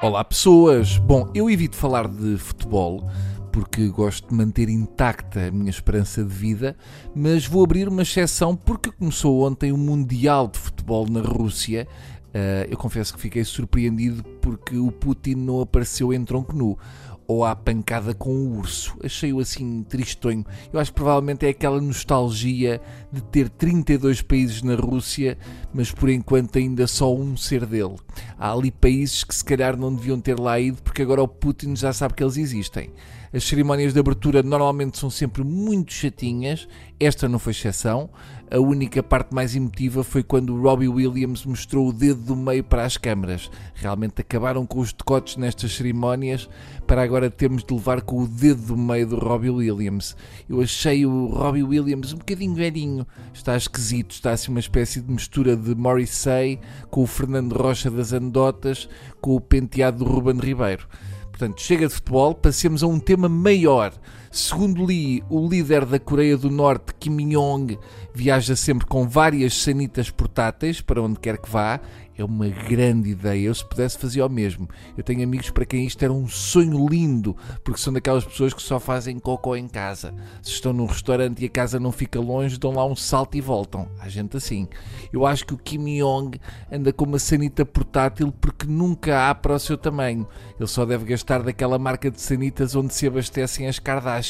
Olá pessoas! Bom, eu evito falar de futebol porque gosto de manter intacta a minha esperança de vida, mas vou abrir uma exceção porque começou ontem o Mundial de Futebol na Rússia Uh, eu confesso que fiquei surpreendido porque o Putin não apareceu em tronco nu ou à pancada com o urso. Achei-o assim tristonho. Eu acho que provavelmente é aquela nostalgia de ter 32 países na Rússia, mas por enquanto ainda só um ser dele. Há ali países que se calhar não deviam ter lá ido porque agora o Putin já sabe que eles existem. As cerimónias de abertura normalmente são sempre muito chatinhas, esta não foi exceção. A única parte mais emotiva foi quando Robbie Williams mostrou o dedo do meio para as câmaras. Realmente acabaram com os decotes nestas cerimónias para agora termos de levar com o dedo do meio do Robbie Williams. Eu achei o Robbie Williams um bocadinho velhinho, está esquisito, está assim uma espécie de mistura de Morrissey com o Fernando Rocha das anedotas, com o penteado do Ruben Ribeiro. Portanto, chega de futebol, passemos a um tema maior. Segundo Lee, o líder da Coreia do Norte, Kim Jong, viaja sempre com várias sanitas portáteis para onde quer que vá é uma grande ideia. Eu, se pudesse, fazia o mesmo. Eu tenho amigos para quem isto era um sonho lindo, porque são daquelas pessoas que só fazem cocó em casa. Se estão num restaurante e a casa não fica longe, dão lá um salto e voltam. Há gente assim. Eu acho que o Kim Jong anda com uma sanita portátil porque nunca há para o seu tamanho. Ele só deve gastar daquela marca de sanitas onde se abastecem as Kardashian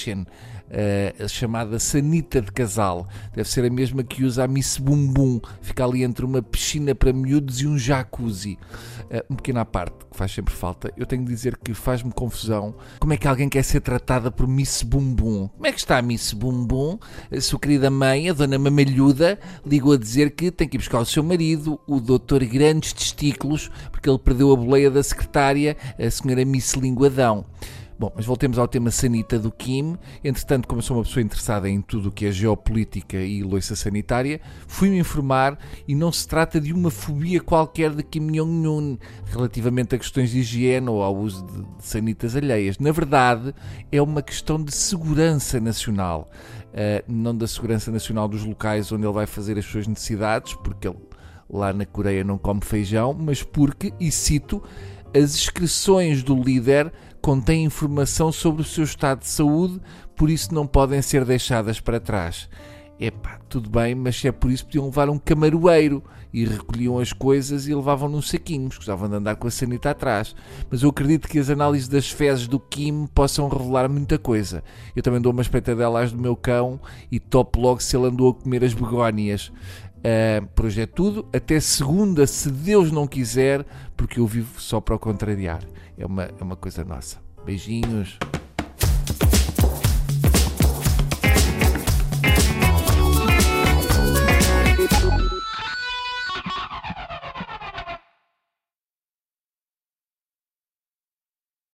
uh, a chamada sanita de casal. Deve ser a mesma que usa a Miss Bumbum. Fica ali entre uma piscina para miúdos e um jacuzzi. Uh, um pequeno à parte, que faz sempre falta. Eu tenho de dizer que faz-me confusão como é que alguém quer ser tratada por Miss Bumbum. Como é que está a Miss Bumbum? A sua querida mãe, a dona Mamalhuda, ligou a dizer que tem que ir buscar o seu marido, o doutor Grandes Testículos, porque ele perdeu a boleia da secretária, a senhora Miss Linguadão. Bom, mas voltemos ao tema sanita do Kim. Entretanto, como sou uma pessoa interessada em tudo o que é geopolítica e loiça sanitária, fui-me informar e não se trata de uma fobia qualquer de Kim Jong-un relativamente a questões de higiene ou ao uso de, sanitas alheias. Na verdade, é uma questão de segurança nacional. Uh, não da segurança nacional dos locais onde ele vai fazer as suas necessidades, porque ele lá na Coreia não come feijão, mas porque, e cito, as inscrições do líder contêm informação sobre o seu estado de saúde, por isso não podem ser deixadas para trás. Epá, tudo bem, mas se é por isso podiam levar um camaroeiro e recolhiam as coisas e levavam num saquinhos, gostavam de andar com a sanita atrás. Mas eu acredito que as análises das fezes do Kim possam revelar muita coisa. Eu também dou uma espeitadela às do meu cão e topo logo se ele andou a comer as begónias. Uh, por hoje é tudo. Até segunda, se Deus não quiser, porque eu vivo só para o contrariar. É uma, é uma coisa nossa. Beijinhos.